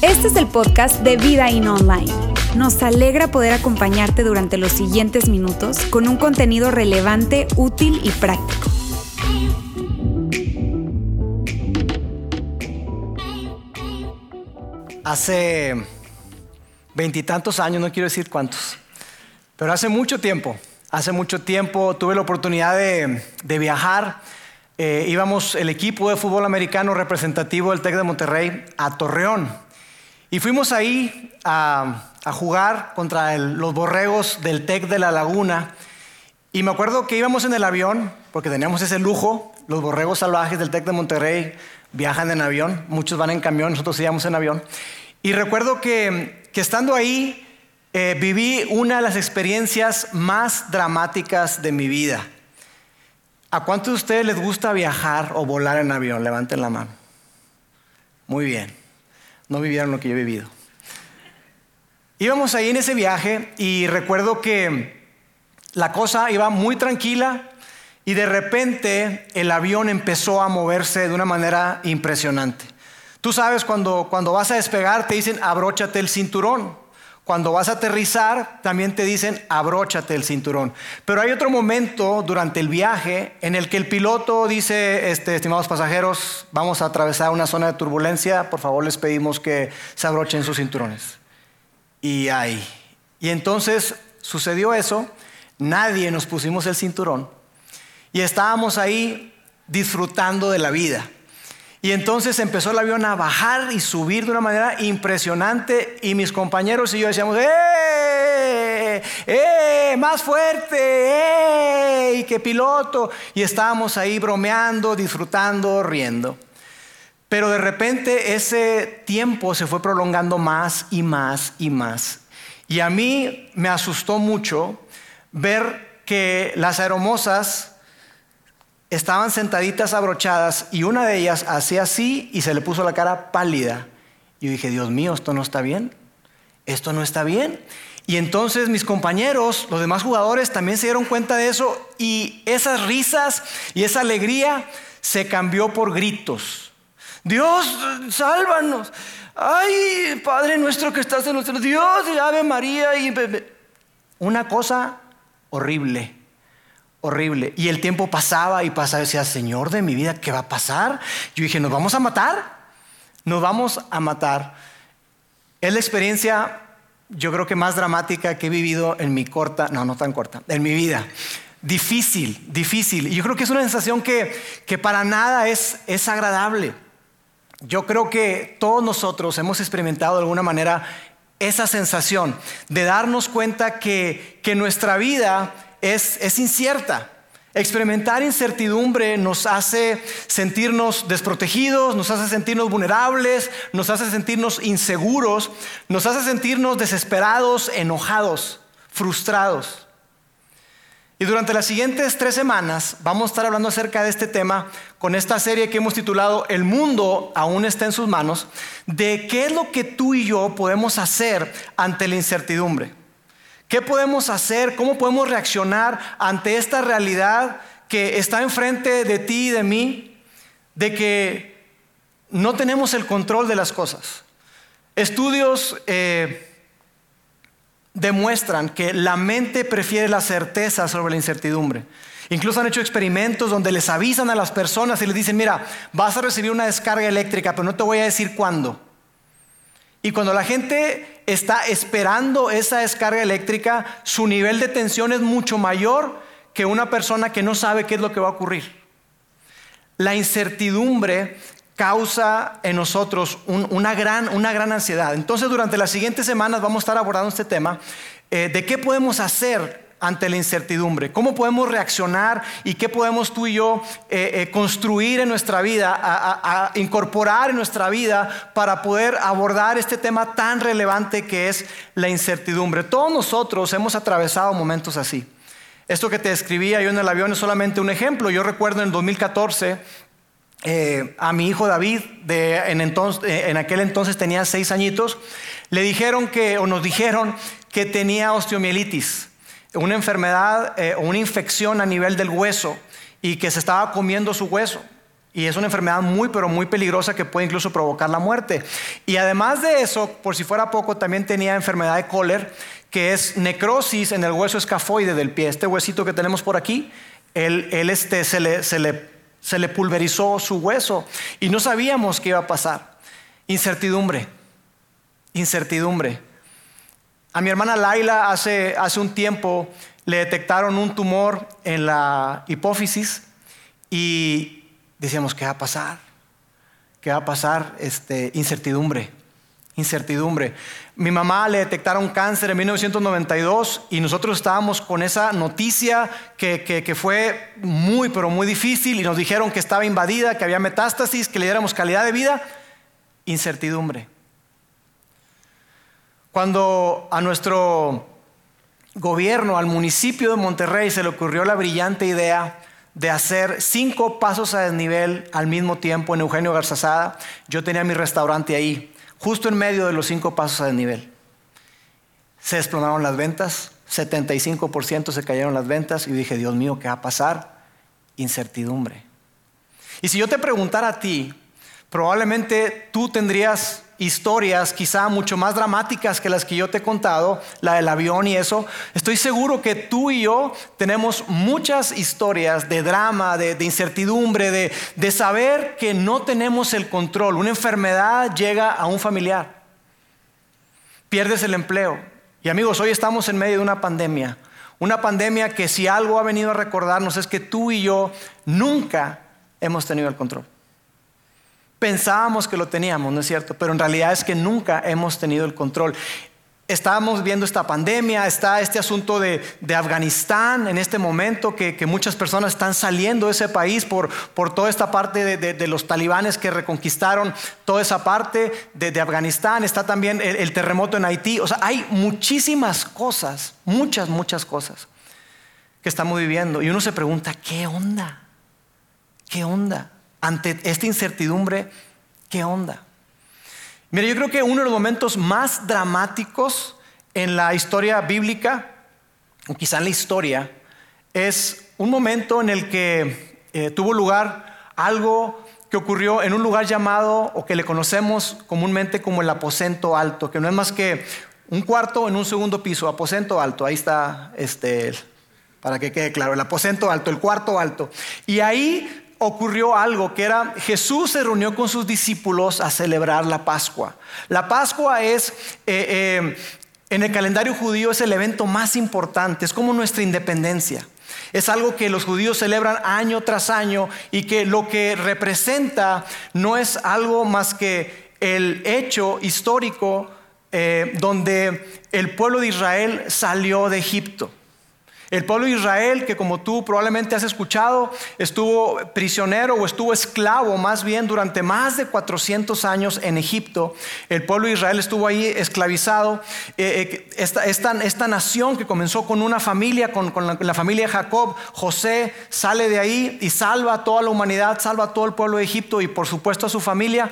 Este es el podcast de Vida In Online. Nos alegra poder acompañarte durante los siguientes minutos con un contenido relevante, útil y práctico. Hace veintitantos años, no quiero decir cuántos, pero hace mucho tiempo, hace mucho tiempo tuve la oportunidad de, viajar. Eh, íbamos el equipo de fútbol americano representativo del TEC de Monterrey a Torreón. Y fuimos ahí a, jugar contra los borregos del TEC de la Laguna. Y me acuerdo que íbamos en el avión, porque teníamos ese lujo, los borregos salvajes del TEC de Monterrey viajan en avión, muchos van en camión, nosotros íbamos en avión. Y recuerdo que, estando ahí eh, viví una de las experiencias más dramáticas de mi vida. ¿A cuántos de ustedes les gusta viajar o volar en avión? Levanten la mano. Muy bien. No vivieron lo que yo he vivido. Íbamos ahí en ese viaje y recuerdo que la cosa iba muy tranquila, y de repente el avión empezó a moverse de una manera impresionante. Tú sabes, cuando, cuando vas a despegar te dicen abróchate el cinturón. Cuando vas a aterrizar también te dicen abróchate el cinturón. Pero hay otro momento durante el viaje en el que el piloto dice, este, estimados pasajeros, vamos a atravesar una zona de turbulencia, por favor les pedimos que se abrochen sus cinturones. Y ahí. Y entonces sucedió eso, nadie nos pusimos el cinturón y estábamos ahí disfrutando de la vida. Y entonces empezó el avión a bajar y subir de una manera impresionante y mis compañeros y yo decíamos, ¡eh! ¡eh! ¡Más fuerte! ¡eh! ¡Y qué piloto! Y estábamos ahí bromeando, disfrutando, riendo. Pero de repente ese tiempo se fue prolongando más y más y más. Y a mí me asustó mucho ver que las aeromosas estaban sentaditas abrochadas y una de ellas hacía así y se le puso la cara pálida. Yo dije, Dios mío, esto no está bien. Esto no está bien. Y entonces mis compañeros, los demás jugadores, también se dieron cuenta de eso y esas risas y esa alegría se cambió por gritos. Dios, sálvanos. Ay, Padre nuestro que estás en cielos. Dios, Ave María. Y una cosa horrible horrible. Y el tiempo pasaba y pasaba. Decía, Señor de mi vida, ¿qué va a pasar? Yo dije, ¿nos vamos a matar? Nos vamos a matar. Es la experiencia, yo creo que más dramática que he vivido en mi corta, no, no tan corta, en mi vida. Difícil, difícil. Y yo creo que es una sensación que, que para nada es, es agradable. Yo creo que todos nosotros hemos experimentado de alguna manera esa sensación de darnos cuenta que, que nuestra vida es, incierta. Experimentar incertidumbre nos hace sentirnos desprotegidos, nos hace sentirnos vulnerables, nos hace sentirnos inseguros, nos hace sentirnos desesperados, enojados, frustrados. Y durante las siguientes tres semanas vamos a estar hablando acerca de este tema con esta serie que hemos titulado El mundo aún está en sus manos, de qué es lo que tú y yo podemos hacer ante la incertidumbre. ¿Qué podemos hacer? ¿Cómo podemos reaccionar ante esta realidad que está enfrente de ti y de mí? De que no tenemos el control de las cosas. Estudios eh, demuestran que la mente prefiere la certeza sobre la incertidumbre. Incluso han hecho experimentos donde les avisan a las personas y les dicen, mira, vas a recibir una descarga eléctrica, pero no te voy a decir cuándo. Y cuando la gente está esperando esa descarga eléctrica, su nivel de tensión es mucho mayor que una persona que no sabe qué es lo que va a ocurrir. La incertidumbre causa en nosotros una, gran, una, gran, ansiedad. Entonces, durante las siguientes semanas vamos a estar abordando este tema eh, de qué podemos hacer ante la incertidumbre? ¿Cómo podemos reaccionar y qué podemos tú y yo eh, eh, construir en nuestra vida, incorporar en nuestra vida para poder abordar este tema tan relevante que es la incertidumbre? Todos nosotros hemos atravesado momentos así. Esto que te describía yo en el avión es solamente un ejemplo. Yo recuerdo en el 2014 eh, a mi hijo David, en, en, aquel entonces tenía seis añitos, le dijeron que, o nos dijeron que tenía osteomielitis una enfermedad eh, o una infección a nivel del hueso y que se estaba comiendo su hueso. Y es una enfermedad muy, pero muy peligrosa que puede incluso provocar la muerte. Y además de eso, por si fuera poco, también tenía enfermedad de Kohler, que es necrosis en el hueso escafoide del pie. Este huesito que tenemos por aquí, él, este, se, le, se, le, se le pulverizó su hueso y no sabíamos qué iba a pasar. Incertidumbre, incertidumbre. A mi hermana Laila hace, hace un tiempo le detectaron un tumor en la hipófisis y decíamos, ¿qué va a pasar? ¿Qué va a pasar? Este, incertidumbre, incertidumbre. Mi mamá le detectaron cáncer en 1992 y nosotros estábamos con esa noticia que, que, fue muy, pero muy difícil y nos dijeron que estaba invadida, que había metástasis, que le diéramos calidad de vida. Incertidumbre. Cuando a nuestro gobierno, al municipio de Monterrey se le ocurrió la brillante idea de hacer cinco pasos a desnivel al mismo tiempo en Eugenio Garzazada. Yo tenía mi restaurante ahí, justo en medio de los cinco pasos a desnivel. Se desplomaron las ventas, 75% se cayeron las ventas y dije, Dios mío, ¿qué va a pasar? Incertidumbre. Y si yo te preguntara a ti, probablemente tú tendrías historias quizá mucho más dramáticas que las que yo te he contado, la del avión y eso, estoy seguro que tú y yo tenemos muchas historias de drama, de, incertidumbre, de, de saber que no tenemos el control. Una enfermedad llega a un familiar, pierdes el empleo. Y amigos, hoy estamos en medio de una pandemia. Una pandemia que si algo ha venido a recordarnos es que tú y yo nunca hemos tenido el control. Pensábamos que lo teníamos, ¿no es cierto? Pero en realidad es que nunca hemos tenido el control. Estábamos viendo esta pandemia, está este asunto de, Afganistán en este momento, que, muchas personas están saliendo de ese país por, toda esta parte de, los talibanes que reconquistaron toda esa parte de, Afganistán. Está también el, el terremoto en Haití. O sea, hay muchísimas cosas, muchas, muchas cosas que estamos viviendo. Y uno se pregunta, ¿qué onda? ¿Qué onda? Ante esta incertidumbre, ¿qué onda? Mira, yo creo que uno de los momentos más dramáticos en la historia bíblica, o quizá en la historia, es un momento en el que eh, tuvo lugar algo que ocurrió en un lugar llamado, o que le conocemos comúnmente como el aposento alto, que no es más que un cuarto en un segundo piso, aposento alto, ahí está, este, para que quede claro, el aposento alto, el cuarto alto. Y ahí ocurrió algo, que era Jesús se reunió con sus discípulos a celebrar la Pascua. La Pascua es, eh, eh, en el calendario judío, es el evento más importante, es como nuestra independencia. Es algo que los judíos celebran año tras año y que lo que representa no es algo más que el hecho histórico eh, donde el pueblo de Israel salió de Egipto. El pueblo de Israel, que como tú probablemente has escuchado, estuvo prisionero o estuvo esclavo más bien durante más de 400 años en Egipto. El pueblo de Israel estuvo ahí esclavizado. Eh, eh, esta, nación que comenzó con una familia, con, la, la, familia de Jacob, José sale de ahí y salva a toda la humanidad, salva a todo el pueblo de Egipto y por supuesto a su familia.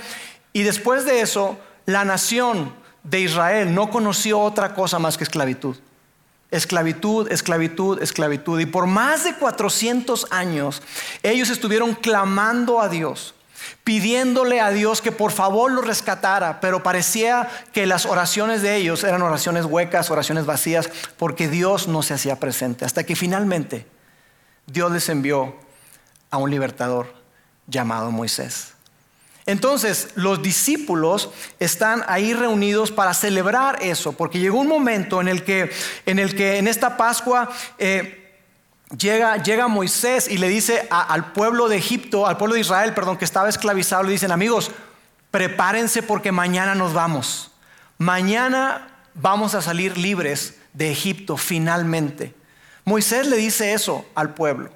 Y después de eso, la nación de Israel no conoció otra cosa más que esclavitud. Esclavitud, esclavitud, esclavitud. Y por más de 400 años ellos estuvieron clamando a Dios, pidiéndole a Dios que por favor los rescatara, pero parecía que las oraciones de ellos eran oraciones huecas, oraciones vacías, porque Dios no se hacía presente. Hasta que finalmente Dios les envió a un libertador llamado Moisés. Entonces, los discípulos están ahí reunidos para celebrar eso, porque llegó un momento en el que en, el que, en esta Pascua eh, llega, llega Moisés y le dice al pueblo de Egipto, al pueblo de Israel, perdón, que estaba esclavizado, le dicen, amigos, prepárense porque mañana nos vamos. Mañana vamos a salir libres de Egipto finalmente. Moisés le dice eso al pueblo.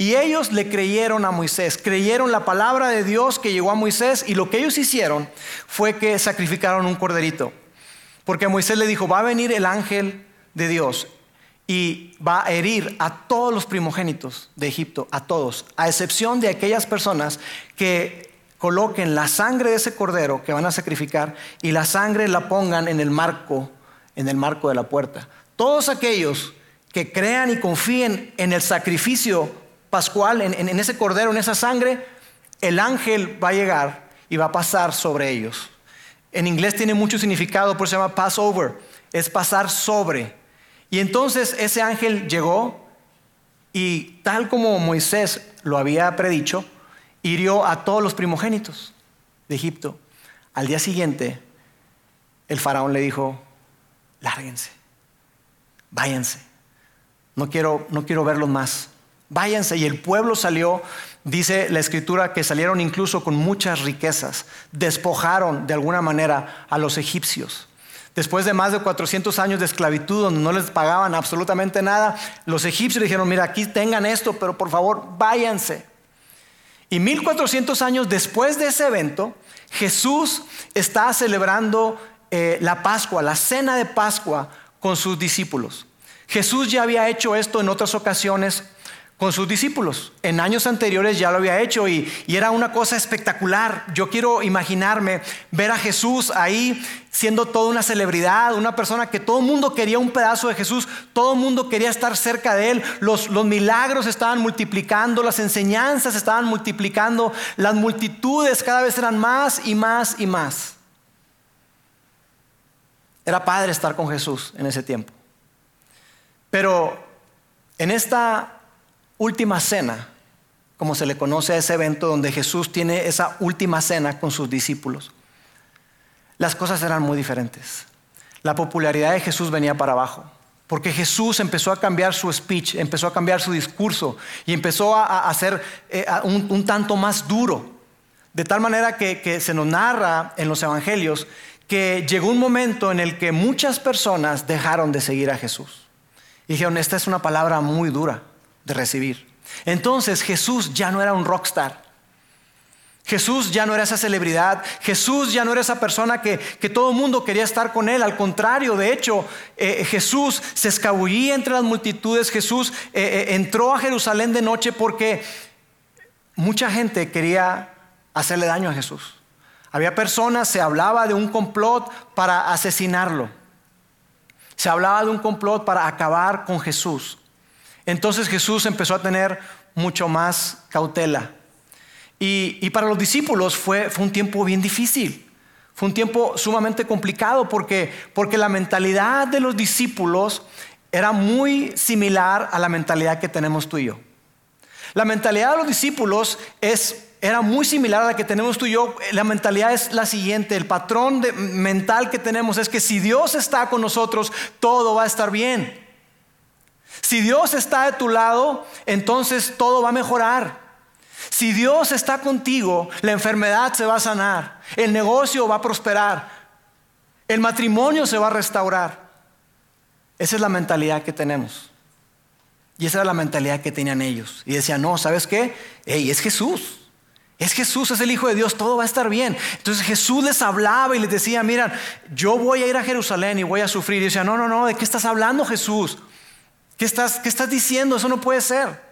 Y ellos le creyeron a Moisés, creyeron la palabra de Dios que llegó a Moisés y lo que ellos hicieron fue que sacrificaron un corderito. Porque Moisés le dijo, va a venir el ángel de Dios y va a herir a todos los primogénitos de Egipto, a todos, a excepción de aquellas personas que coloquen la sangre de ese cordero que van a sacrificar y la sangre la pongan en el marco, en el marco de la puerta. Todos aquellos que crean y confíen en el sacrificio pascual, en, ese cordero, en esa sangre, el ángel va a llegar y va a pasar sobre ellos. En inglés tiene mucho significado, por eso se llama Passover, es pasar sobre. Y entonces ese ángel llegó y tal como Moisés lo había predicho, hirió a todos los primogénitos de Egipto. Al día siguiente, el faraón le dijo, lárguense, váyanse, no quiero, no quiero verlos más, váyanse. Y el pueblo salió, dice la escritura, que salieron incluso con muchas riquezas, despojaron de alguna manera a los egipcios. Después de más de 400 años de esclavitud donde no les pagaban absolutamente nada, los egipcios dijeron, mira, aquí tengan esto, pero por favor, váyanse. Y 1400 años después de ese evento, Jesús está celebrando eh, la Pascua, la cena de Pascua con sus discípulos. Jesús ya había hecho esto en otras ocasiones con sus discípulos. En años anteriores ya lo había hecho y, era una cosa espectacular. Yo quiero imaginarme ver a Jesús ahí siendo toda una celebridad, una persona que todo el mundo quería un pedazo de Jesús, todo el mundo quería estar cerca de él, los, los milagros estaban multiplicando, las enseñanzas estaban multiplicando, las multitudes cada vez eran más y más y más. Era padre estar con Jesús en ese tiempo. Pero en esta última cena, como se le conoce a ese evento donde Jesús tiene esa última cena con sus discípulos, las cosas eran muy diferentes. La popularidad de Jesús venía para abajo, porque Jesús empezó a cambiar su speech, empezó a cambiar su discurso y empezó a, hacer eh, un, tanto más duro. De tal manera que, que se nos narra en los evangelios que llegó un momento en el que muchas personas dejaron de seguir a Jesús. Y dijeron, esta es una palabra muy dura de recibir. Entonces Jesús ya no era un rockstar. Jesús ya no era esa celebridad, Jesús ya no era esa persona que, todo el mundo quería estar con él, al contrario, de hecho, eh, Jesús se escabullía entre las multitudes, Jesús eh, eh, entró a Jerusalén de noche porque mucha gente quería hacerle daño a Jesús. Había personas, se hablaba de un complot para asesinarlo, se hablaba de un complot para acabar con Jesús. Entonces Jesús empezó a tener mucho más cautela. Y, para los discípulos fue, fue, un tiempo bien difícil. Fue un tiempo sumamente complicado porque, porque la mentalidad de los discípulos era muy similar a la mentalidad que tenemos tú y yo. La mentalidad de los discípulos es, era muy similar a la que tenemos tú y yo. La mentalidad es la siguiente, el patrón mental que tenemos es que si Dios está con nosotros, todo va a estar bien. Si Dios está de tu lado, entonces todo va a mejorar. Si Dios está contigo, la enfermedad se va a sanar, el negocio va a prosperar, el matrimonio se va a restaurar. Esa es la mentalidad que tenemos. Y esa era la mentalidad que tenían ellos. Y decían, no, ¿sabes qué? Hey, es Jesús. Es Jesús, es el Hijo de Dios, todo va a estar bien. Entonces Jesús les hablaba y les decía, mira, yo voy a ir a Jerusalén y voy a sufrir. Y decía, no, no, no, ¿de qué estás hablando Jesús? ¿Qué estás, estás diciendo? Eso no puede ser.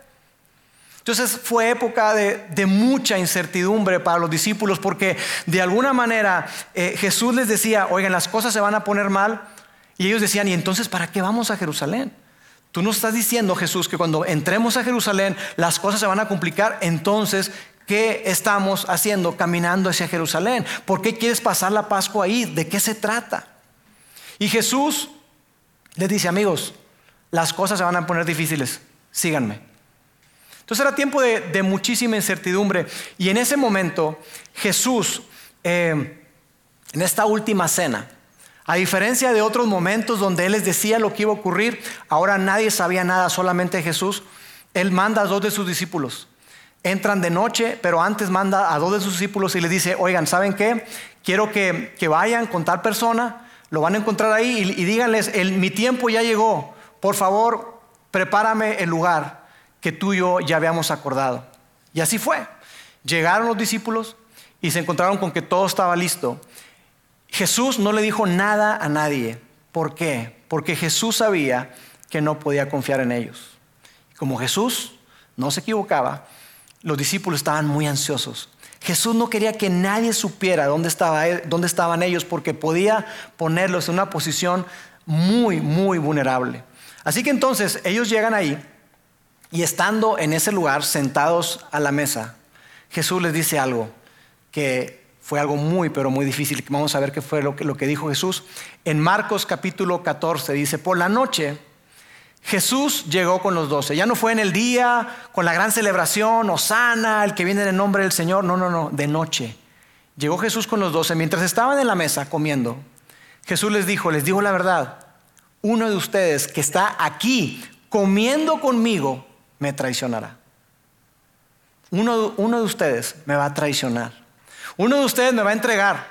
Entonces fue época de, mucha incertidumbre para los discípulos porque de alguna manera eh, Jesús les decía, oigan, las cosas se van a poner mal. Y ellos decían, ¿y entonces para qué vamos a Jerusalén? Tú nos estás diciendo, Jesús, que cuando entremos a Jerusalén las cosas se van a complicar. Entonces, ¿qué estamos haciendo caminando hacia Jerusalén? ¿Por qué quieres pasar la Pascua ahí? ¿De qué se trata? Y Jesús les dice, amigos, las cosas se van a poner difíciles, síganme. Entonces era tiempo de, muchísima incertidumbre y en ese momento Jesús, eh, en esta última cena, a diferencia de otros momentos donde Él les decía lo que iba a ocurrir, ahora nadie sabía nada, solamente Jesús, Él manda a dos de sus discípulos. Entran de noche, pero antes manda a dos de sus discípulos y les dice, oigan, ¿saben qué? Quiero que, vayan con tal persona, lo van a encontrar ahí y, díganles, mi tiempo ya llegó, por favor, prepárame el lugar que tú y yo ya habíamos acordado. Y así fue. Llegaron los discípulos y se encontraron con que todo estaba listo. Jesús no le dijo nada a nadie. ¿Por qué? Porque Jesús sabía que no podía confiar en ellos. Como Jesús no se equivocaba, los discípulos estaban muy ansiosos. Jesús no quería que nadie supiera dónde, dónde estaban ellos porque podía ponerlos en una posición muy, muy vulnerable. Así que entonces ellos llegan ahí y estando en ese lugar, sentados a la mesa, Jesús les dice algo que fue algo muy, pero muy difícil. Vamos a ver qué fue lo que, lo que dijo Jesús. En Marcos capítulo 14 dice, por la noche Jesús llegó con los doce. Ya no fue en el día, con la gran celebración, Osana, el que viene en el nombre del Señor. No, no, no, de noche. Llegó Jesús con los doce. Mientras estaban en la mesa comiendo, Jesús les dijo, les digo la verdad, uno de ustedes que está aquí comiendo conmigo me traicionará. Uno, de ustedes me va a traicionar. Uno de ustedes me va a entregar.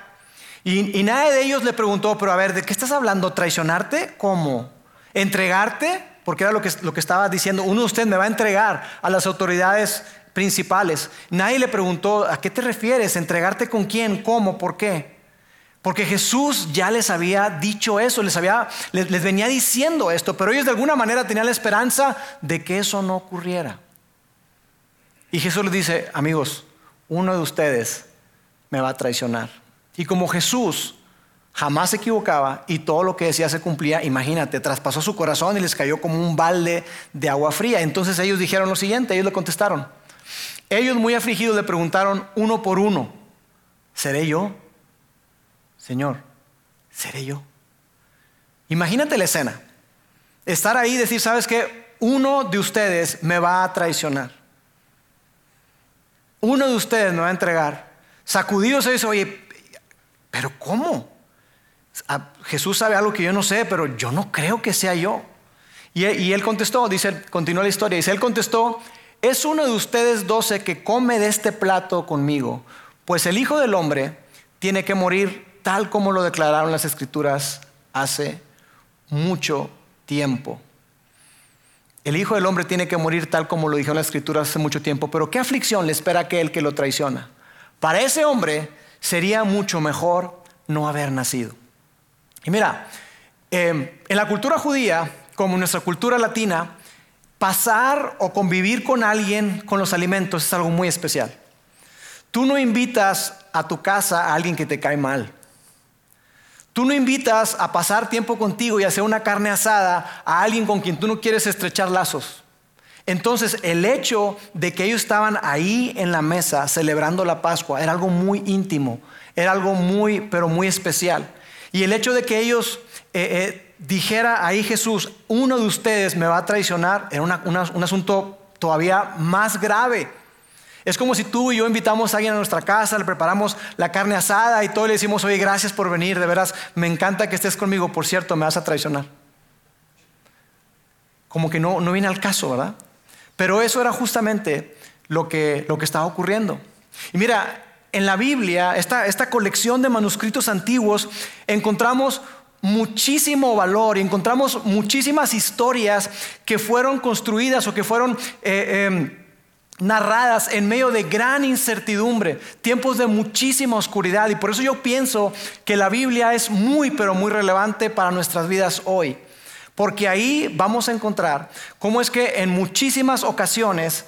Y, y nadie de ellos le preguntó, pero a ver, ¿de qué estás hablando? ¿Traicionarte? ¿Cómo? ¿Entregarte? porque era lo que, lo que estaba diciendo, uno de ustedes me va a entregar a las autoridades principales. Nadie le preguntó, ¿a qué te refieres? ¿Entregarte con quién? ¿Cómo? ¿Por qué? Porque Jesús ya les había dicho eso, les, había, les, venía diciendo esto, pero ellos de alguna manera tenían la esperanza de que eso no ocurriera. Y Jesús les dice, amigos, uno de ustedes me va a traicionar. Y como Jesús jamás se equivocaba y todo lo que decía se cumplía, imagínate, traspasó su corazón y les cayó como un balde de agua fría. Entonces ellos dijeron lo siguiente, ellos le contestaron. Ellos muy afligidos le preguntaron uno por uno, ¿seré yo? Señor, ¿seré yo? Imagínate la escena. Estar ahí y decir, ¿sabes qué? Uno de ustedes me va a traicionar. Uno de ustedes me va a entregar. Sacudidos se dice, oye, ¿pero cómo? Jesús sabe algo que yo no sé, pero yo no creo que sea yo. Y, él contestó, dice, continúa la historia, dice, él contestó, es uno de ustedes doce que come de este plato conmigo, pues el Hijo del Hombre tiene que morir tal como lo declararon las Escrituras hace mucho tiempo. El Hijo del Hombre tiene que morir tal como lo dijeron las Escrituras hace mucho tiempo, pero ¿qué aflicción le espera a aquel que lo traiciona? Para ese hombre sería mucho mejor no haber nacido. Y mira, em, en la cultura judía, como en nuestra cultura latina, pasar o convivir con alguien con los alimentos es algo muy especial. Tú no invitas a tu casa a alguien que te cae mal. Tú no invitas a pasar tiempo contigo y hacer una carne asada a alguien con quien tú no quieres estrechar lazos. Entonces, el hecho de que ellos estaban ahí en la mesa celebrando la Pascua era algo muy íntimo, era algo muy, pero muy especial. Y el hecho de que ellos eh, eh, dijera ahí Jesús, uno de ustedes me va a traicionar, era un asunto todavía más grave. Es como si tú y yo invitamos a alguien a nuestra casa, le preparamos la carne asada y todo le decimos, oye, gracias por venir, de veras, me encanta que estés conmigo, por cierto, me vas a traicionar. Como que no, no viene al caso, ¿verdad? Pero eso era justamente lo que, lo que estaba ocurriendo. Y mira, en la Biblia, esta, esta colección de manuscritos antiguos, encontramos muchísimo valor y encontramos muchísimas historias que fueron construidas o que fueron eh, em, narradas en medio de gran incertidumbre, tiempos de muchísima oscuridad. Y por eso yo pienso que la Biblia es muy, pero muy relevante para nuestras vidas hoy. Porque ahí vamos a encontrar cómo es que en muchísimas ocasiones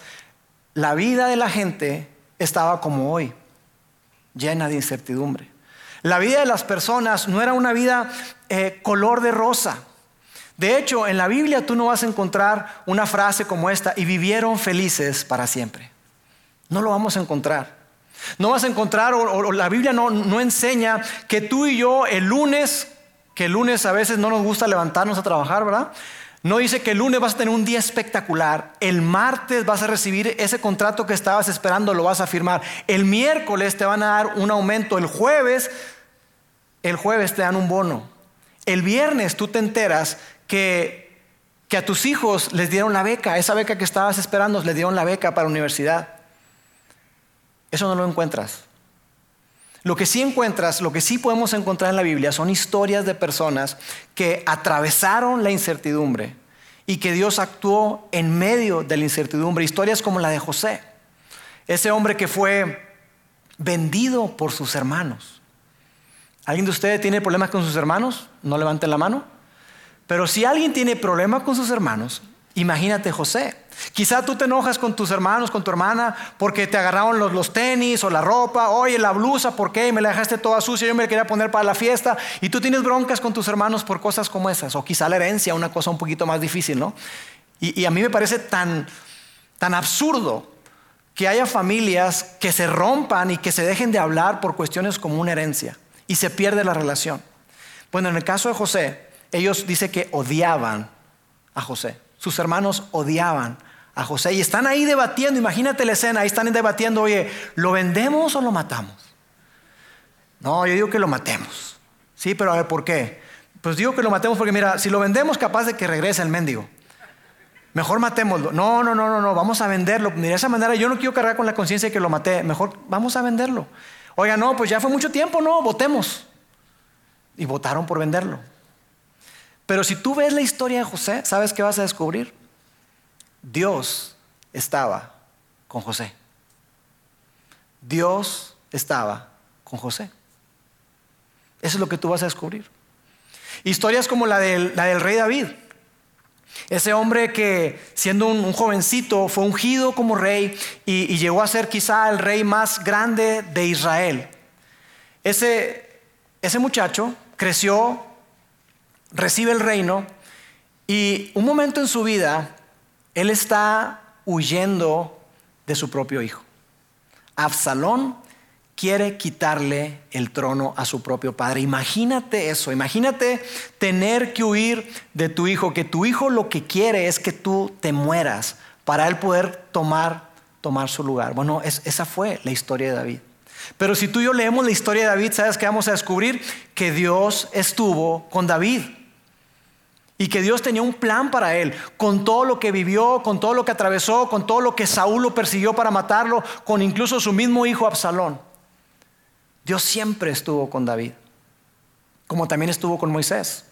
la vida de la gente estaba como hoy llena de incertidumbre. La vida de las personas no era una vida eh, color de rosa. De hecho, en la Biblia tú no vas a encontrar una frase como esta, y vivieron felices para siempre. No lo vamos a encontrar. No vas a encontrar, o, la Biblia no, no enseña que tú y yo el lunes, que el lunes a veces no nos gusta levantarnos a trabajar, ¿verdad? No dice que el lunes vas a tener un día espectacular, el martes vas a recibir ese contrato que estabas esperando, lo vas a firmar, el miércoles te van a dar un aumento, el jueves, el jueves te dan un bono, el viernes tú te enteras que, que a tus hijos les dieron la beca, esa beca que estabas esperando, les dieron la beca para la universidad. Eso no lo encuentras. Lo que sí encuentras, lo que sí podemos encontrar en la Biblia son historias de personas que atravesaron la incertidumbre y que Dios actuó en medio de la incertidumbre. Historias como la de José, ese hombre que fue vendido por sus hermanos. ¿Alguien de ustedes tiene problemas con sus hermanos? No levanten la mano. Pero si alguien tiene problemas con sus hermanos, imagínate José. Quizá tú te enojas con tus hermanos, con tu hermana, porque te agarraron los, tenis o la ropa, oye, la blusa, ¿por qué? Me la dejaste toda sucia, yo me la quería poner para la fiesta. Y tú tienes broncas con tus hermanos por cosas como esas, o quizá la herencia, una cosa un poquito más difícil, ¿no? Y, a mí me parece tan, tan absurdo que haya familias que se rompan y que se dejen de hablar por cuestiones como una herencia y se pierde la relación. Bueno, en el caso de José, ellos dicen que odiaban a José. Sus hermanos odiaban a José y están ahí debatiendo. Imagínate la escena, ahí están debatiendo, oye, ¿lo vendemos o lo matamos? No, yo digo que lo matemos. Sí, pero a ver, ¿por qué? Pues digo que lo matemos porque mira, si lo vendemos capaz de que regrese el mendigo. Mejor matémoslo. No, no, no, no, no, vamos a venderlo. De esa manera yo no quiero cargar con la conciencia de que lo maté. Mejor vamos a venderlo. Oiga, no, pues ya fue mucho tiempo, no, votemos. Y votaron por venderlo. Pero si tú ves la historia de José, ¿sabes qué vas a descubrir? Dios estaba con José. Dios estaba con José. Eso es lo que tú vas a descubrir. Historias como la del, la del rey David. Ese hombre que siendo un, jovencito fue ungido como rey y, llegó a ser quizá el rey más grande de Israel. Ese, ese muchacho creció, recibe el reino y un momento en su vida él está huyendo de su propio hijo. Absalón quiere quitarle el trono a su propio padre. Imagínate eso, imagínate tener que huir de tu hijo, que tu hijo lo que quiere es que tú te mueras para él poder tomar, tomar su lugar. Bueno, esa fue la historia de David. Pero si tú y yo leemos la historia de David, ¿sabes qué vamos a descubrir? Que Dios estuvo con David. Y que Dios tenía un plan para él, con todo lo que vivió, con todo lo que atravesó, con todo lo que Saúl lo persiguió para matarlo, con incluso su mismo hijo Absalón. Dios siempre estuvo con David, como también estuvo con Moisés.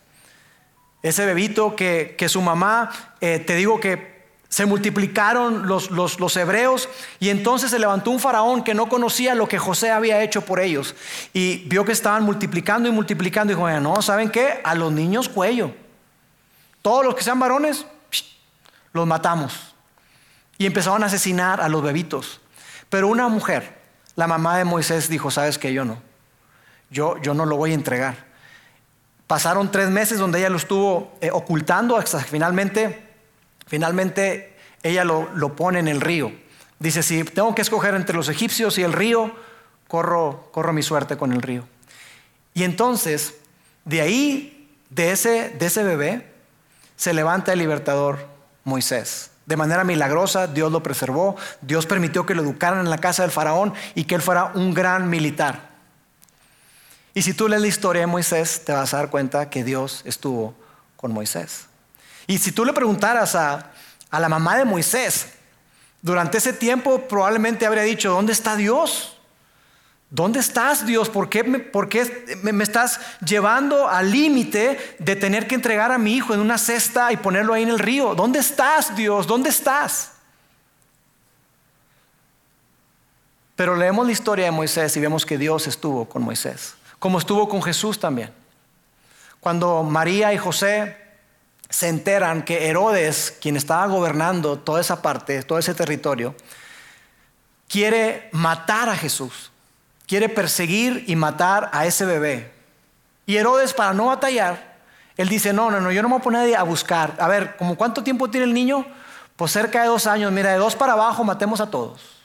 Ese bebito que, su mamá, eh, te digo que se multiplicaron los, los, hebreos y entonces se levantó un faraón que no conocía lo que José había hecho por ellos y vio que estaban multiplicando y multiplicando y dijo, no, ¿saben qué? A los niños cuello. Todos los que sean varones, los matamos. Y empezaron a asesinar a los bebitos. Pero una mujer la mamá de Moisés dijo, sabes que yo no, yo, yo no lo voy a entregar. Pasaron tres meses donde ella lo estuvo eh, ocultando hasta que finalmente, finalmente ella lo, lo pone en el río. Dice, si tengo que escoger entre los egipcios y el río, corro, corro mi suerte con el río. Y entonces, de ahí, de ese, de ese bebé, se levanta el libertador Moisés. De manera milagrosa, Dios lo preservó, Dios permitió que lo educaran en la casa del faraón y que él fuera un gran militar. Y si tú lees la historia de Moisés, te vas a dar cuenta que Dios estuvo con Moisés. Y si tú le preguntaras a, a la mamá de Moisés, durante ese tiempo probablemente habría dicho, ¿dónde está Dios? ¿Dónde estás, Dios? ¿Por qué, me, estás llevando al límite de tener que entregar a mi hijo en una cesta y ponerlo ahí en el río? ¿Dónde estás, Dios? ¿Dónde estás? Pero leemos la historia de Moisés y vemos que Dios estuvo con Moisés, como estuvo con Jesús también. Cuando María y José se enteran que Herodes, quien estaba gobernando toda esa parte, todo ese territorio, quiere matar a Jesús quiere perseguir y matar a ese bebé. Y Herodes, para no batallar, él dice, no, no, no, yo no me voy a poner a buscar. A ver, ¿como cuánto tiempo tiene el niño? Pues cerca de dos años. Mira, de dos para abajo matemos a todos.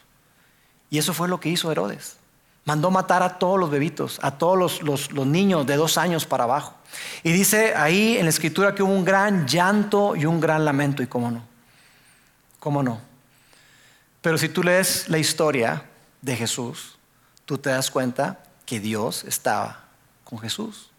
Y eso fue lo que hizo Herodes. Mandó matar a todos los bebitos, a todos los, los, los niños de dos años para abajo. Y dice ahí en la escritura que hubo un gran llanto y un gran lamento. ¿Y cómo no? ¿Cómo no? Pero si tú lees la historia de Jesús, tú te das cuenta que Dios estaba con Jesús.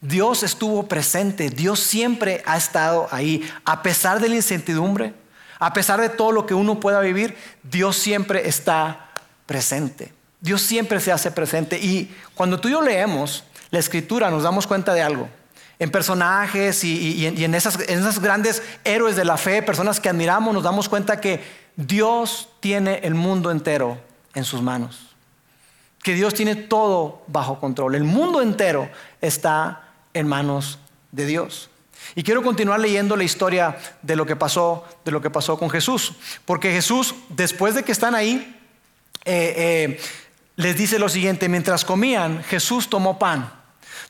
Dios estuvo presente, Dios siempre ha estado ahí, a pesar de la incertidumbre, a pesar de todo lo que uno pueda vivir, Dios siempre está presente. Dios siempre se hace presente. Y cuando tú y yo leemos la escritura nos damos cuenta de algo. En personajes y, en, esas, en esos grandes héroes de la fe, personas que admiramos, nos damos cuenta que Dios tiene el mundo entero en sus manos que Dios tiene todo bajo control. El mundo entero está en manos de Dios. Y quiero continuar leyendo la historia de lo que pasó, de lo que pasó con Jesús, porque Jesús, después de que están ahí, eh, eh, les dice lo siguiente: mientras comían, Jesús tomó pan,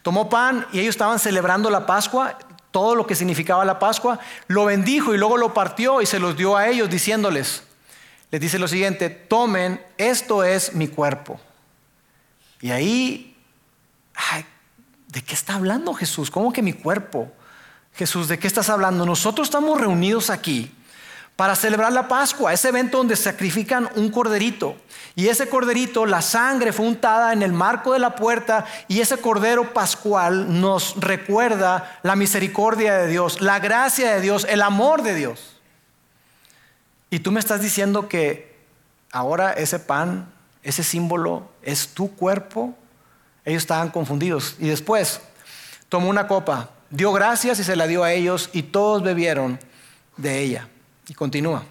tomó pan y ellos estaban celebrando la Pascua, todo lo que significaba la Pascua, lo bendijo y luego lo partió y se los dio a ellos, diciéndoles: les dice lo siguiente, tomen, esto es mi cuerpo. Y ahí, ¿de qué está hablando Jesús? ¿Cómo que mi cuerpo? Jesús, ¿de qué estás hablando? Nosotros estamos reunidos aquí para celebrar la Pascua, ese evento donde sacrifican un corderito. Y ese corderito, la sangre fue untada en el marco de la puerta y ese cordero pascual nos recuerda la misericordia de Dios, la gracia de Dios, el amor de Dios. Y tú me estás diciendo que ahora ese pan, ese símbolo es tu cuerpo. Ellos estaban confundidos. Y después tomó una copa, dio gracias y se la dio a ellos y todos bebieron de ella. Y continúa.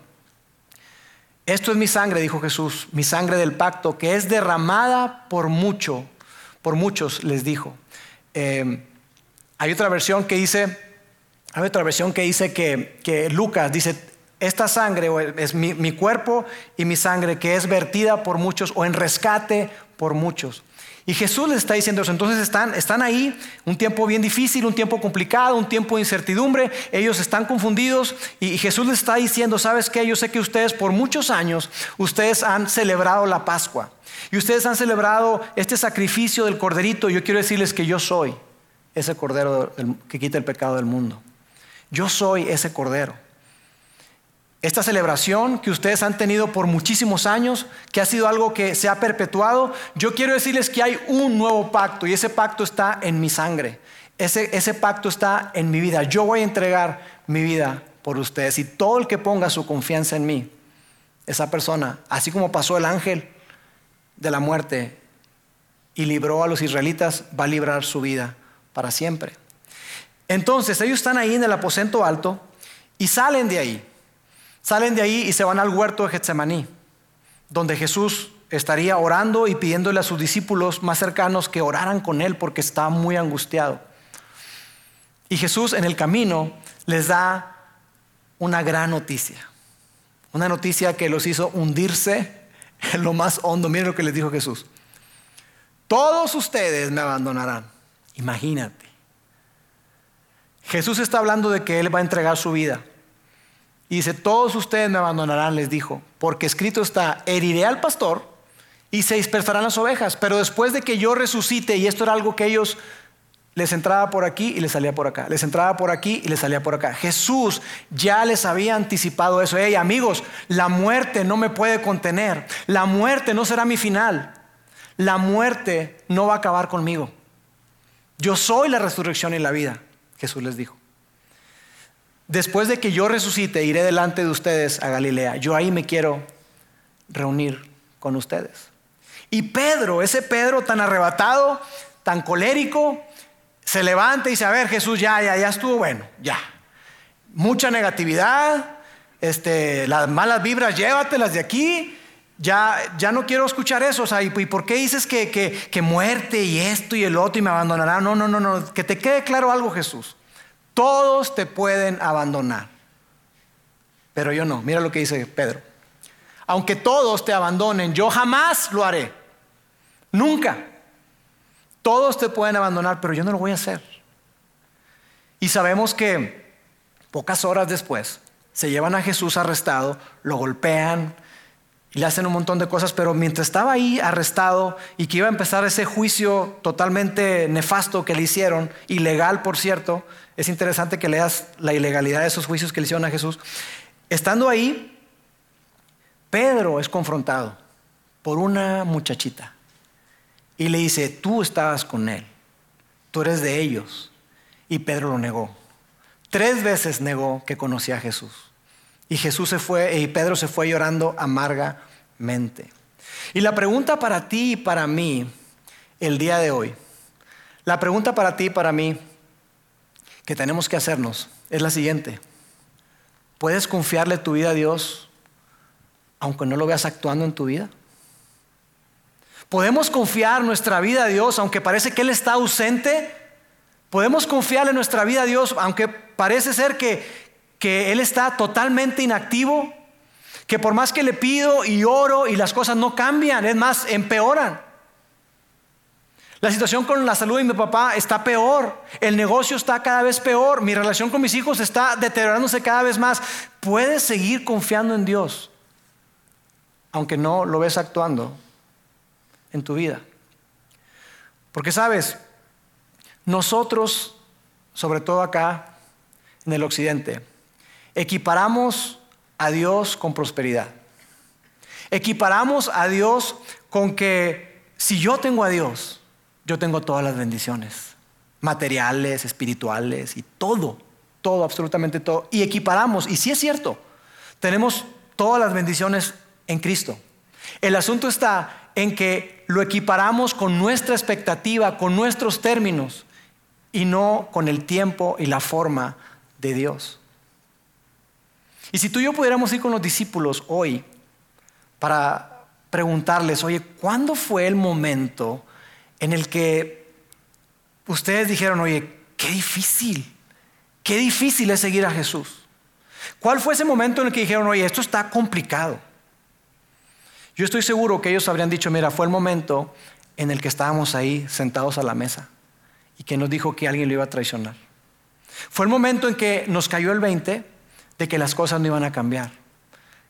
Esto es mi sangre, dijo Jesús, mi sangre del pacto, que es derramada por mucho, por muchos, les dijo. Eh, hay otra versión que dice, hay otra versión que dice que Lucas dice, esta sangre es mi, cuerpo y mi sangre que es vertida por muchos o en rescate por muchos. Y Jesús les está diciendo eso. Entonces están, están ahí, un tiempo bien difícil, un tiempo complicado, un tiempo de incertidumbre. Ellos están confundidos y Jesús les está diciendo, ¿sabes qué? Yo sé que ustedes por muchos años, ustedes han celebrado la Pascua. Y ustedes han celebrado este sacrificio del corderito. Yo quiero decirles que yo soy ese cordero que quita el pecado del mundo. Yo soy ese cordero esta celebración que ustedes han tenido por muchísimos años, que ha sido algo que se ha perpetuado, yo quiero decirles que hay un nuevo pacto y ese pacto está en mi sangre. Ese, pacto está en mi vida. Yo voy a entregar mi vida por ustedes y todo el que ponga su confianza en mí, esa persona, así como pasó el ángel de la muerte y libró a los israelitas, va a librar su vida para siempre. Entonces ellos están ahí en el aposento alto y salen de ahí. Salen de ahí y se van al huerto de Getsemaní, donde Jesús estaría orando y pidiéndole a sus discípulos más cercanos que oraran con él porque estaba muy angustiado. Y Jesús en el camino les da una gran noticia, una noticia que los hizo hundirse en lo más hondo. Miren lo que les dijo Jesús. Todos ustedes me abandonarán. Imagínate. Jesús está hablando de que Él va a entregar su vida. Y dice, todos ustedes me abandonarán, les dijo, porque escrito está, heriré al pastor y se dispersarán las ovejas. Pero después de que yo resucite, y esto era algo que ellos les entraba por aquí y les salía por acá, les entraba por aquí y les salía por acá. Jesús ya les había anticipado eso. Hey, amigos, la muerte no me puede contener. La muerte no será mi final. La muerte no va a acabar conmigo. Yo soy la resurrección y la vida, Jesús les dijo después de que yo resucite, iré delante de ustedes a Galilea. Yo ahí me quiero reunir con ustedes. Y Pedro, ese Pedro tan arrebatado, tan colérico, se levanta y dice, a ver Jesús, ya, ya, ya estuvo bueno, ya. Mucha negatividad, este, las malas vibras, llévatelas de aquí. Ya, ya no quiero escuchar eso. O sea, ¿y, por qué dices que, que muerte y esto y el otro y me abandonará? No, no, no, no. Que te quede claro algo, Jesús. Todos te pueden abandonar, pero yo no. Mira lo que dice Pedro. Aunque todos te abandonen, yo jamás lo haré. Nunca. Todos te pueden abandonar, pero yo no lo voy a hacer. Y sabemos que pocas horas después se llevan a Jesús arrestado, lo golpean, y le hacen un montón de cosas, pero mientras estaba ahí arrestado y que iba a empezar ese juicio totalmente nefasto que le hicieron, ilegal por cierto, es interesante que leas la ilegalidad de esos juicios que le hicieron a Jesús. Estando ahí, Pedro es confrontado por una muchachita y le dice, tú estabas con él, tú eres de ellos. Y Pedro lo negó. Tres veces negó que conocía a Jesús. Y Jesús se fue y Pedro se fue llorando amargamente. Y la pregunta para ti y para mí el día de hoy, la pregunta para ti y para mí que tenemos que hacernos es la siguiente. ¿Puedes confiarle tu vida a Dios aunque no lo veas actuando en tu vida? ¿Podemos confiar nuestra vida a Dios aunque parece que Él está ausente? ¿Podemos confiarle nuestra vida a Dios aunque parece ser que, que Él está totalmente inactivo, que por más que le pido y oro y las cosas no cambian, es más, empeoran. La situación con la salud de mi papá está peor, el negocio está cada vez peor, mi relación con mis hijos está deteriorándose cada vez más. Puedes seguir confiando en Dios, aunque no lo ves actuando en tu vida. Porque sabes, nosotros, sobre todo acá en el occidente, equiparamos a Dios con prosperidad. Equiparamos a Dios con que si yo tengo a Dios, yo tengo todas las bendiciones, materiales, espirituales y todo, todo, absolutamente todo. Y equiparamos, y sí es cierto, tenemos todas las bendiciones en Cristo. El asunto está en que lo equiparamos con nuestra expectativa, con nuestros términos, y no con el tiempo y la forma de Dios. Y si tú y yo pudiéramos ir con los discípulos hoy para preguntarles, oye, ¿cuándo fue el momento en el que ustedes dijeron, oye, qué difícil, qué difícil es seguir a Jesús? ¿Cuál fue ese momento en el que dijeron, oye, esto está complicado? Yo estoy seguro que ellos habrían dicho, mira, fue el momento en el que estábamos ahí sentados a la mesa y que nos dijo que alguien lo iba a traicionar. Fue el momento en que nos cayó el 20 de que las cosas no iban a cambiar,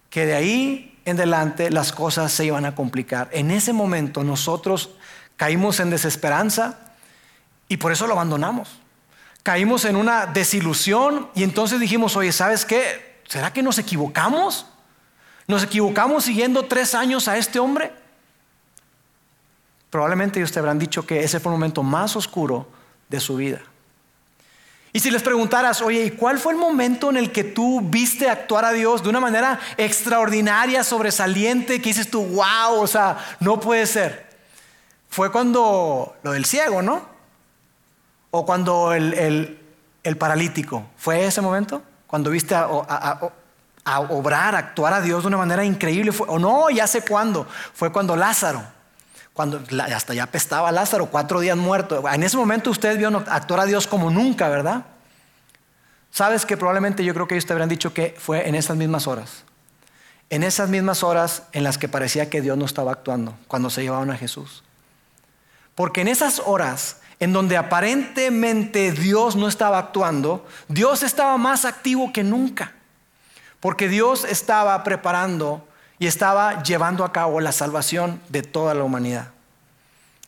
que de ahí en adelante las cosas se iban a complicar. En ese momento nosotros caímos en desesperanza y por eso lo abandonamos. Caímos en una desilusión y entonces dijimos, oye, ¿sabes qué? ¿Será que nos equivocamos? ¿Nos equivocamos siguiendo tres años a este hombre? Probablemente ustedes habrán dicho que ese fue el momento más oscuro de su vida. Y si les preguntaras, oye, ¿y cuál fue el momento en el que tú viste actuar a Dios de una manera extraordinaria, sobresaliente, que dices tú, wow, o sea, no puede ser? Fue cuando lo del ciego, ¿no? O cuando el, paralítico. ¿Fue ese momento? Cuando viste a, obrar, actuar a Dios de una manera increíble. o no, ya sé cuándo. Fue cuando Lázaro cuando hasta ya apestaba Lázaro, cuatro días muerto. En ese momento ustedes vieron actuar a Dios como nunca, ¿verdad? Sabes que probablemente yo creo que ellos te habrían dicho que fue en esas mismas horas. En esas mismas horas en las que parecía que Dios no estaba actuando, cuando se llevaban a Jesús. Porque en esas horas en donde aparentemente Dios no estaba actuando, Dios estaba más activo que nunca. Porque Dios estaba preparando y estaba llevando a cabo la salvación de toda la humanidad.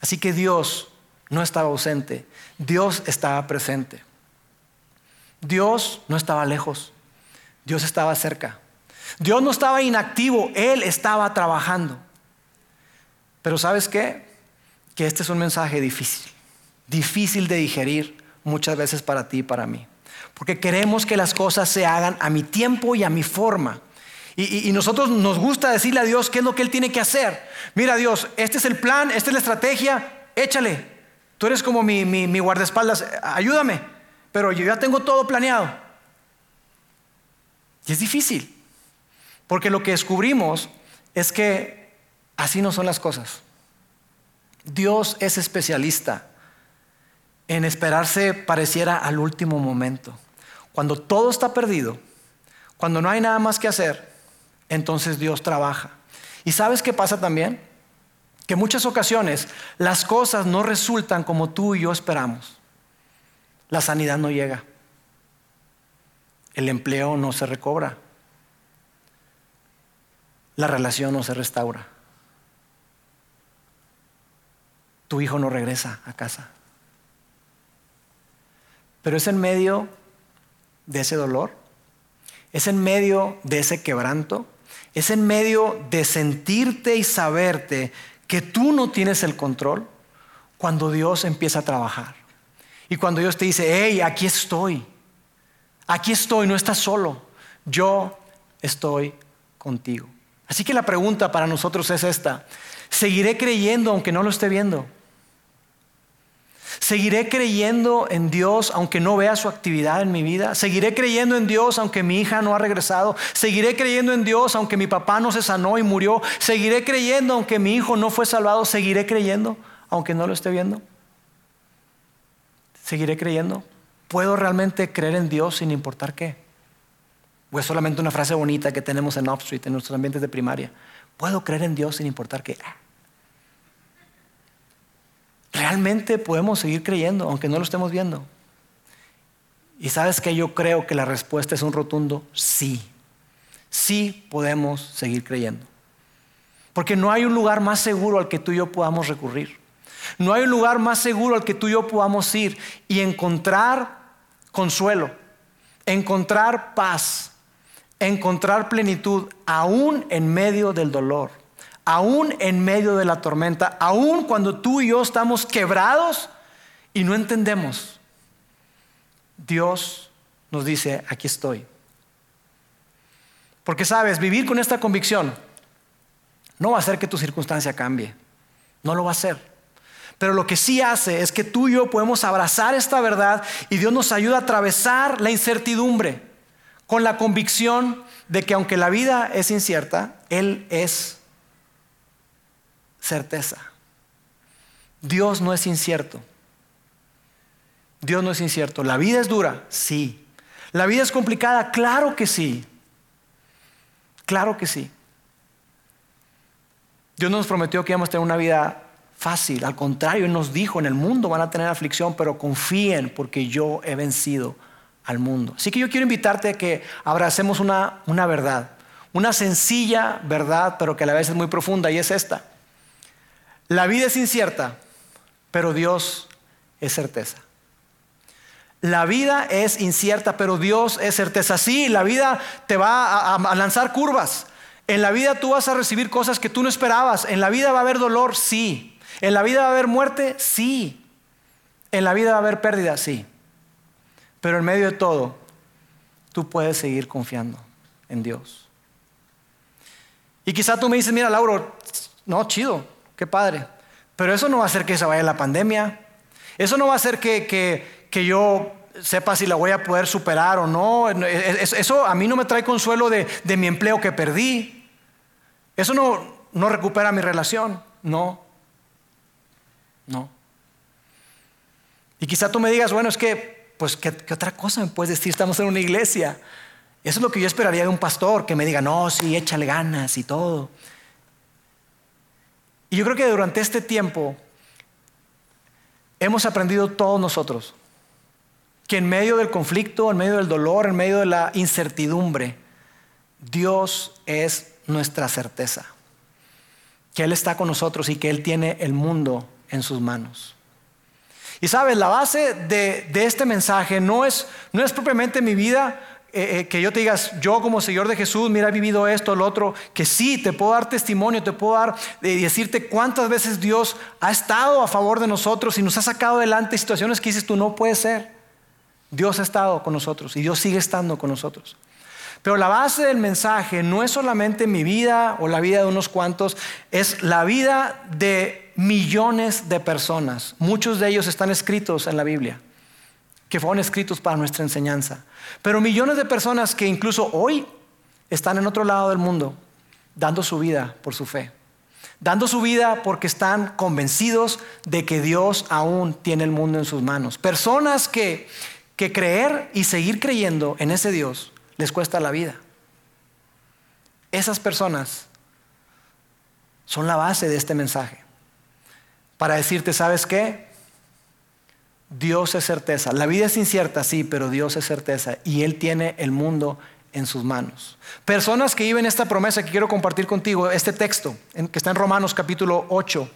Así que Dios no estaba ausente, Dios estaba presente. Dios no estaba lejos, Dios estaba cerca. Dios no estaba inactivo, Él estaba trabajando. Pero ¿sabes qué? Que este es un mensaje difícil, difícil de digerir muchas veces para ti y para mí. Porque queremos que las cosas se hagan a mi tiempo y a mi forma. Y, nosotros nos gusta decirle a Dios qué es lo que Él tiene que hacer. Mira Dios, este es el plan, esta es la estrategia, échale. Tú eres como mi, mi guardaespaldas, ayúdame. Pero yo ya tengo todo planeado. Y es difícil, porque lo que descubrimos es que así no son las cosas. Dios es especialista en esperarse pareciera al último momento. Cuando todo está perdido, cuando no hay nada más que hacer, entonces Dios trabaja. ¿Y sabes qué pasa también? Que muchas ocasiones las cosas no resultan como tú y yo esperamos. La sanidad no llega. El empleo no se recobra. La relación no se restaura. Tu hijo no regresa a casa. Pero es en medio de ese dolor, es en medio de ese quebranto, es en medio de sentirte y saberte que tú no tienes el control cuando Dios empieza a trabajar. Y cuando Dios te dice, hey, aquí estoy, aquí estoy, no estás solo, yo estoy contigo. Así que la pregunta para nosotros es esta, ¿seguiré creyendo aunque no lo esté viendo? ¿Seguiré creyendo en Dios aunque no vea su actividad en mi vida? ¿Seguiré creyendo en Dios aunque mi hija no ha regresado? ¿Seguiré creyendo en Dios aunque mi papá no se sanó y murió? ¿Seguiré creyendo aunque mi hijo no fue salvado? ¿Seguiré creyendo aunque no lo esté viendo? ¿Seguiré creyendo? ¿Puedo realmente creer en Dios sin importar qué? ¿O es solamente una frase bonita que tenemos en Upstreet, en nuestros ambientes de primaria? ¿Puedo creer en Dios sin importar qué? Realmente podemos seguir creyendo, aunque no lo estemos viendo. Y sabes que yo creo que la respuesta es un rotundo sí. Sí podemos seguir creyendo. Porque no hay un lugar más seguro al que tú y yo podamos recurrir. No hay un lugar más seguro al que tú y yo podamos ir y encontrar consuelo, encontrar paz, encontrar plenitud, aún en medio del dolor, aún en medio de la tormenta, aún cuando tú y yo estamos quebrados y no entendemos. Dios nos dice, aquí estoy. Porque sabes, vivir con esta convicción no va a hacer que tu circunstancia cambie. No lo va a hacer. Pero lo que sí hace es que tú y yo podemos abrazar esta verdad y Dios nos ayuda a atravesar la incertidumbre con la convicción de que aunque la vida es incierta, Él es certeza. Dios no es incierto. Dios no es incierto. La vida es dura, sí. La vida es complicada, claro que sí. Claro que sí. Dios nos prometió que íbamos a tener una vida fácil. Al contrario, Él nos dijo, en el mundo van a tener aflicción, pero confíen porque yo he vencido al mundo. Así que yo quiero invitarte a que abracemos una, una verdad, una sencilla verdad, pero que a la vez es muy profunda, y es esta. La vida es incierta, pero Dios es certeza. La vida es incierta, pero Dios es certeza. Sí, la vida te va a, lanzar curvas. En la vida tú vas a recibir cosas que tú no esperabas. En la vida va a haber dolor, sí. En la vida va a haber muerte, sí. En la vida va a haber pérdida, sí. Pero en medio de todo, tú puedes seguir confiando en Dios. Y quizá tú me dices, mira, Lauro, no, chido, qué padre. Pero eso no va a hacer que se vaya la pandemia. Eso no va a hacer que, yo sepa si la voy a poder superar o no. Eso a mí no me trae consuelo de, de mi empleo que perdí. Eso no, no recupera mi relación. No. No. Y quizá tú me digas, bueno, es que pues ¿qué, otra cosa me puedes decir? Estamos en una iglesia. Eso es lo que yo esperaría de un pastor, que me diga, no, sí, échale ganas y todo. Y yo creo que durante este tiempo hemos aprendido todos nosotros que en medio del conflicto, en medio del dolor, en medio de la incertidumbre, Dios es nuestra certeza. Que Él está con nosotros y que Él tiene el mundo en sus manos. Y sabes, la base de, este mensaje no es, no es propiamente mi vida, eh, eh, que yo te digas, yo como Señor de Jesús, mira, he vivido esto, lo otro, que sí, te puedo dar testimonio, te puedo dar y eh, decirte cuántas veces Dios ha estado a favor de nosotros y nos ha sacado adelante situaciones que dices tú, no puede ser. Dios ha estado con nosotros y Dios sigue estando con nosotros. Pero la base del mensaje no es solamente mi vida o la vida de unos cuantos, es la vida de millones de personas. Muchos de ellos están escritos en la Biblia, que fueron escritos para nuestra enseñanza. Pero millones de personas que incluso hoy están en otro lado del mundo, dando su vida por su fe. Dando su vida porque están convencidos de que Dios aún tiene el mundo en sus manos. Personas que, que creer y seguir creyendo en ese Dios les cuesta la vida. Esas personas son la base de este mensaje. Para decirte, ¿sabes qué? Dios es certeza. La vida es incierta, sí, pero Dios es certeza. Y Él tiene el mundo en sus manos. Personas que viven esta promesa que quiero compartir contigo, este texto que está en Romanos capítulo 8.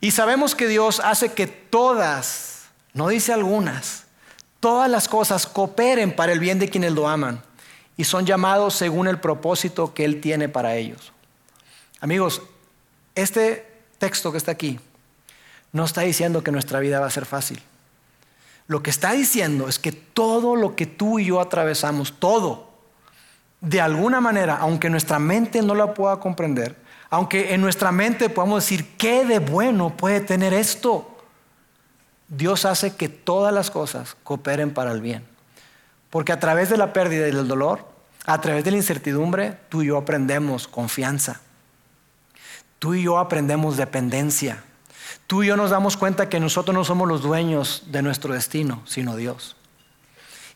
Y sabemos que Dios hace que todas, no dice algunas, todas las cosas cooperen para el bien de quienes lo aman y son llamados según el propósito que Él tiene para ellos. Amigos, este texto que está aquí no está diciendo que nuestra vida va a ser fácil. Lo que está diciendo es que todo lo que tú y yo atravesamos, todo, de alguna manera, aunque nuestra mente no la pueda comprender, aunque en nuestra mente podamos decir, ¿qué de bueno puede tener esto? Dios hace que todas las cosas cooperen para el bien. Porque a través de la pérdida y del dolor, a través de la incertidumbre, tú y yo aprendemos confianza. Tú y yo aprendemos dependencia. Tú y yo nos damos cuenta que nosotros no somos los dueños de nuestro destino, sino Dios.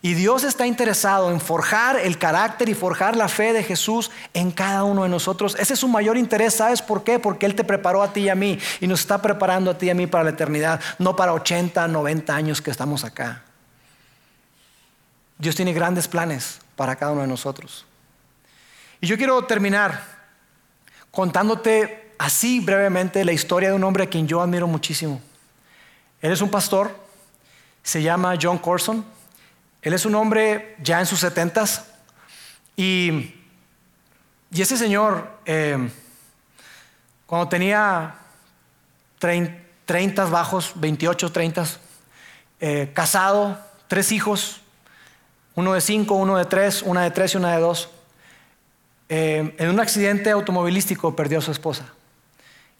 Y Dios está interesado en forjar el carácter y forjar la fe de Jesús en cada uno de nosotros. Ese es su mayor interés. ¿Sabes por qué? Porque Él te preparó a ti y a mí y nos está preparando a ti y a mí para la eternidad, no para 80, 90 años que estamos acá. Dios tiene grandes planes para cada uno de nosotros. Y yo quiero terminar contándote así brevemente la historia de un hombre a quien yo admiro muchísimo. Él es un pastor, se llama John Corson. Él es un hombre ya en sus setentas y, y ese señor, eh, cuando tenía 30 bajos, 28, 30, eh, casado, tres hijos, uno de cinco, uno de tres, una de tres y una de dos. Eh, en un accidente automovilístico perdió a su esposa.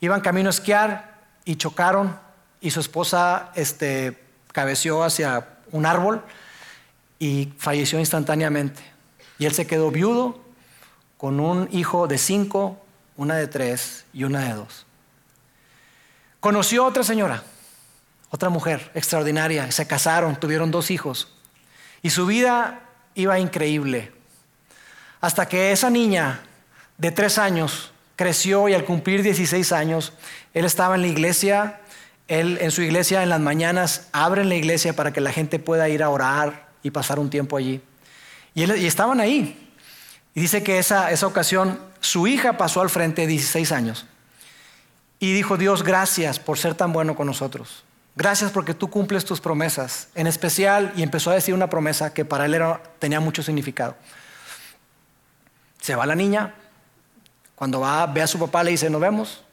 Iban camino a esquiar y chocaron y su esposa este, cabeció hacia un árbol y falleció instantáneamente. Y él se quedó viudo con un hijo de cinco, una de tres y una de dos. Conoció a otra señora, otra mujer extraordinaria, se casaron, tuvieron dos hijos y su vida iba increíble. Hasta que esa niña de tres años creció y al cumplir 16 años, él estaba en la iglesia, él en su iglesia en las mañanas abren la iglesia para que la gente pueda ir a orar y pasar un tiempo allí. Y, estaban ahí. Y dice que esa, esa ocasión su hija pasó al frente de 16 años y dijo, Dios, gracias por ser tan bueno con nosotros. Gracias porque tú cumples tus promesas. En especial, y empezó a decir una promesa que para él tenía mucho significado. Se va la niña, cuando va, ve a su papá, le dice, nos vemos.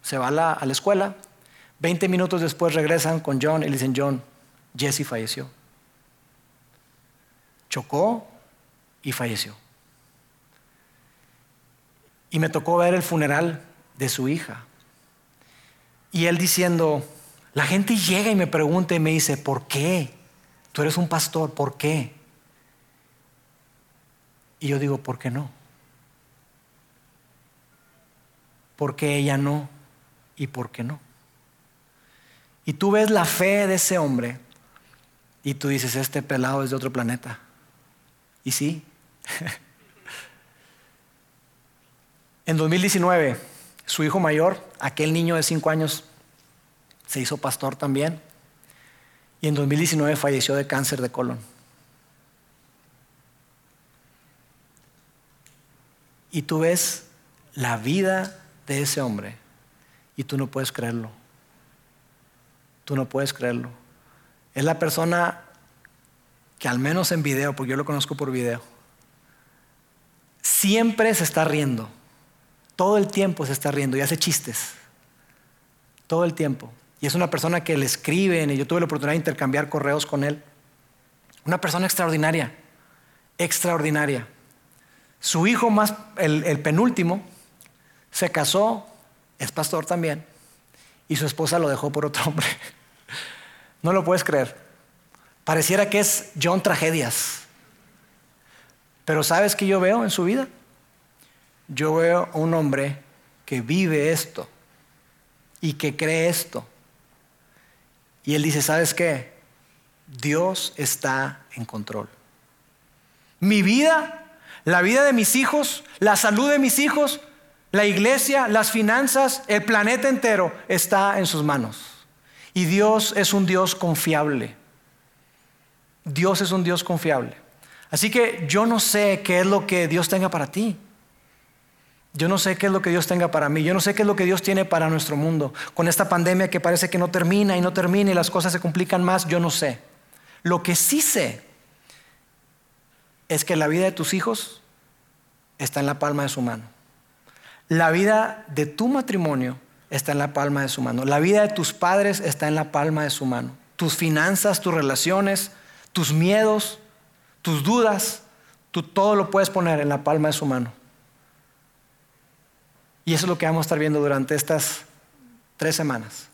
Se va a la, a la escuela. Veinte minutos después regresan con John y le dicen, John, Jesse falleció. Chocó y falleció. Y me tocó ver el funeral de su hija. Y él diciendo, la gente llega y me pregunta y me dice, ¿por qué? Tú eres un pastor, ¿por qué? Y yo digo, ¿por qué no? ¿Por qué ella no? ¿Y por qué no? Y tú ves la fe de ese hombre y tú dices, este pelado es de otro planeta. Y sí. en 2019 su hijo mayor, aquel niño de cinco años, se hizo pastor también. Y en 2019 falleció de cáncer de colon. Y tú ves la vida de ese hombre y tú no puedes creerlo. Tú no puedes creerlo. Es la persona que al menos en video, porque yo lo conozco por video, siempre se está riendo. Todo el tiempo se está riendo y hace chistes. Todo el tiempo. Y es una persona que le escriben y yo tuve la oportunidad de intercambiar correos con él. Una persona extraordinaria, extraordinaria. Su hijo más, el, el penúltimo, se casó, es pastor también, y su esposa lo dejó por otro hombre. No lo puedes creer. Pareciera que es John Tragedias. Pero ¿sabes qué yo veo en su vida? yo veo a un hombre que vive esto y que cree esto. Y él dice, ¿sabes qué? Dios está en control. Mi vida, la vida de mis hijos, la salud de mis hijos, la iglesia, las finanzas, el planeta entero está en sus manos. Y Dios es un Dios confiable. Dios es un Dios confiable. Así que yo no sé qué es lo que Dios tenga para ti. Yo no sé qué es lo que Dios tenga para mí. Yo no sé qué es lo que Dios tiene para nuestro mundo. Con esta pandemia que parece que no termina y no termina y las cosas se complican más, yo no sé. Lo que sí sé es que la vida de tus hijos está en la palma de su mano. La vida de tu matrimonio está en la palma de su mano. La vida de tus padres está en la palma de su mano. Tus finanzas, tus relaciones, tus miedos, tus dudas, tú todo lo puedes poner en la palma de su mano. Y eso es lo que vamos a estar viendo durante estas tres semanas.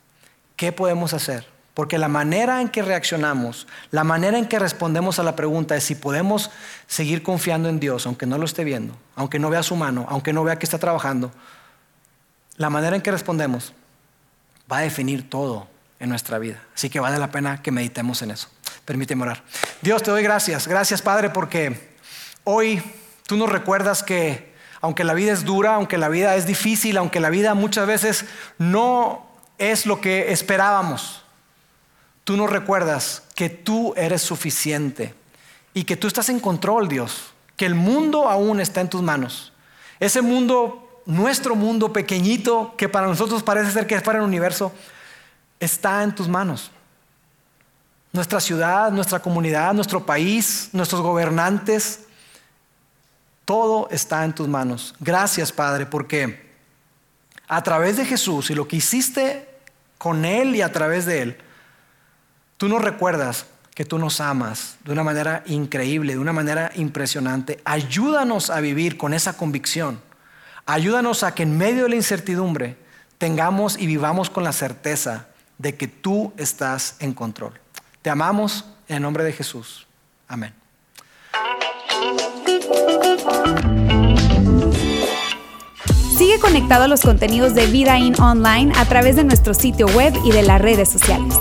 ¿Qué podemos hacer? Porque la manera en que reaccionamos, la manera en que respondemos a la pregunta es si podemos seguir confiando en Dios, aunque no lo esté viendo, aunque no vea su mano, aunque no vea que está trabajando. La manera en que respondemos va a definir todo en nuestra vida. Así que vale la pena que meditemos en eso. Permíteme orar. Dios, te doy gracias. Gracias, Padre, porque hoy tú nos recuerdas que aunque la vida es dura, aunque la vida es difícil, aunque la vida muchas veces no es lo que esperábamos, tú nos recuerdas que tú eres suficiente y que tú estás en control, Dios, que el mundo aún está en tus manos. Ese mundo nuestro mundo pequeñito, que para nosotros parece ser que es para el universo, está en tus manos. Nuestra ciudad, nuestra comunidad, nuestro país, nuestros gobernantes, todo está en tus manos. Gracias, Padre, porque a través de Jesús y lo que hiciste con Él y a través de Él, tú nos recuerdas que tú nos amas de una manera increíble, de una manera impresionante. Ayúdanos a vivir con esa convicción. Ayúdanos a que en medio de la incertidumbre tengamos y vivamos con la certeza de que tú estás en control. Te amamos en el nombre de Jesús. Amén. Sigue conectado a los contenidos de Vida In Online a través de nuestro sitio web y de las redes sociales.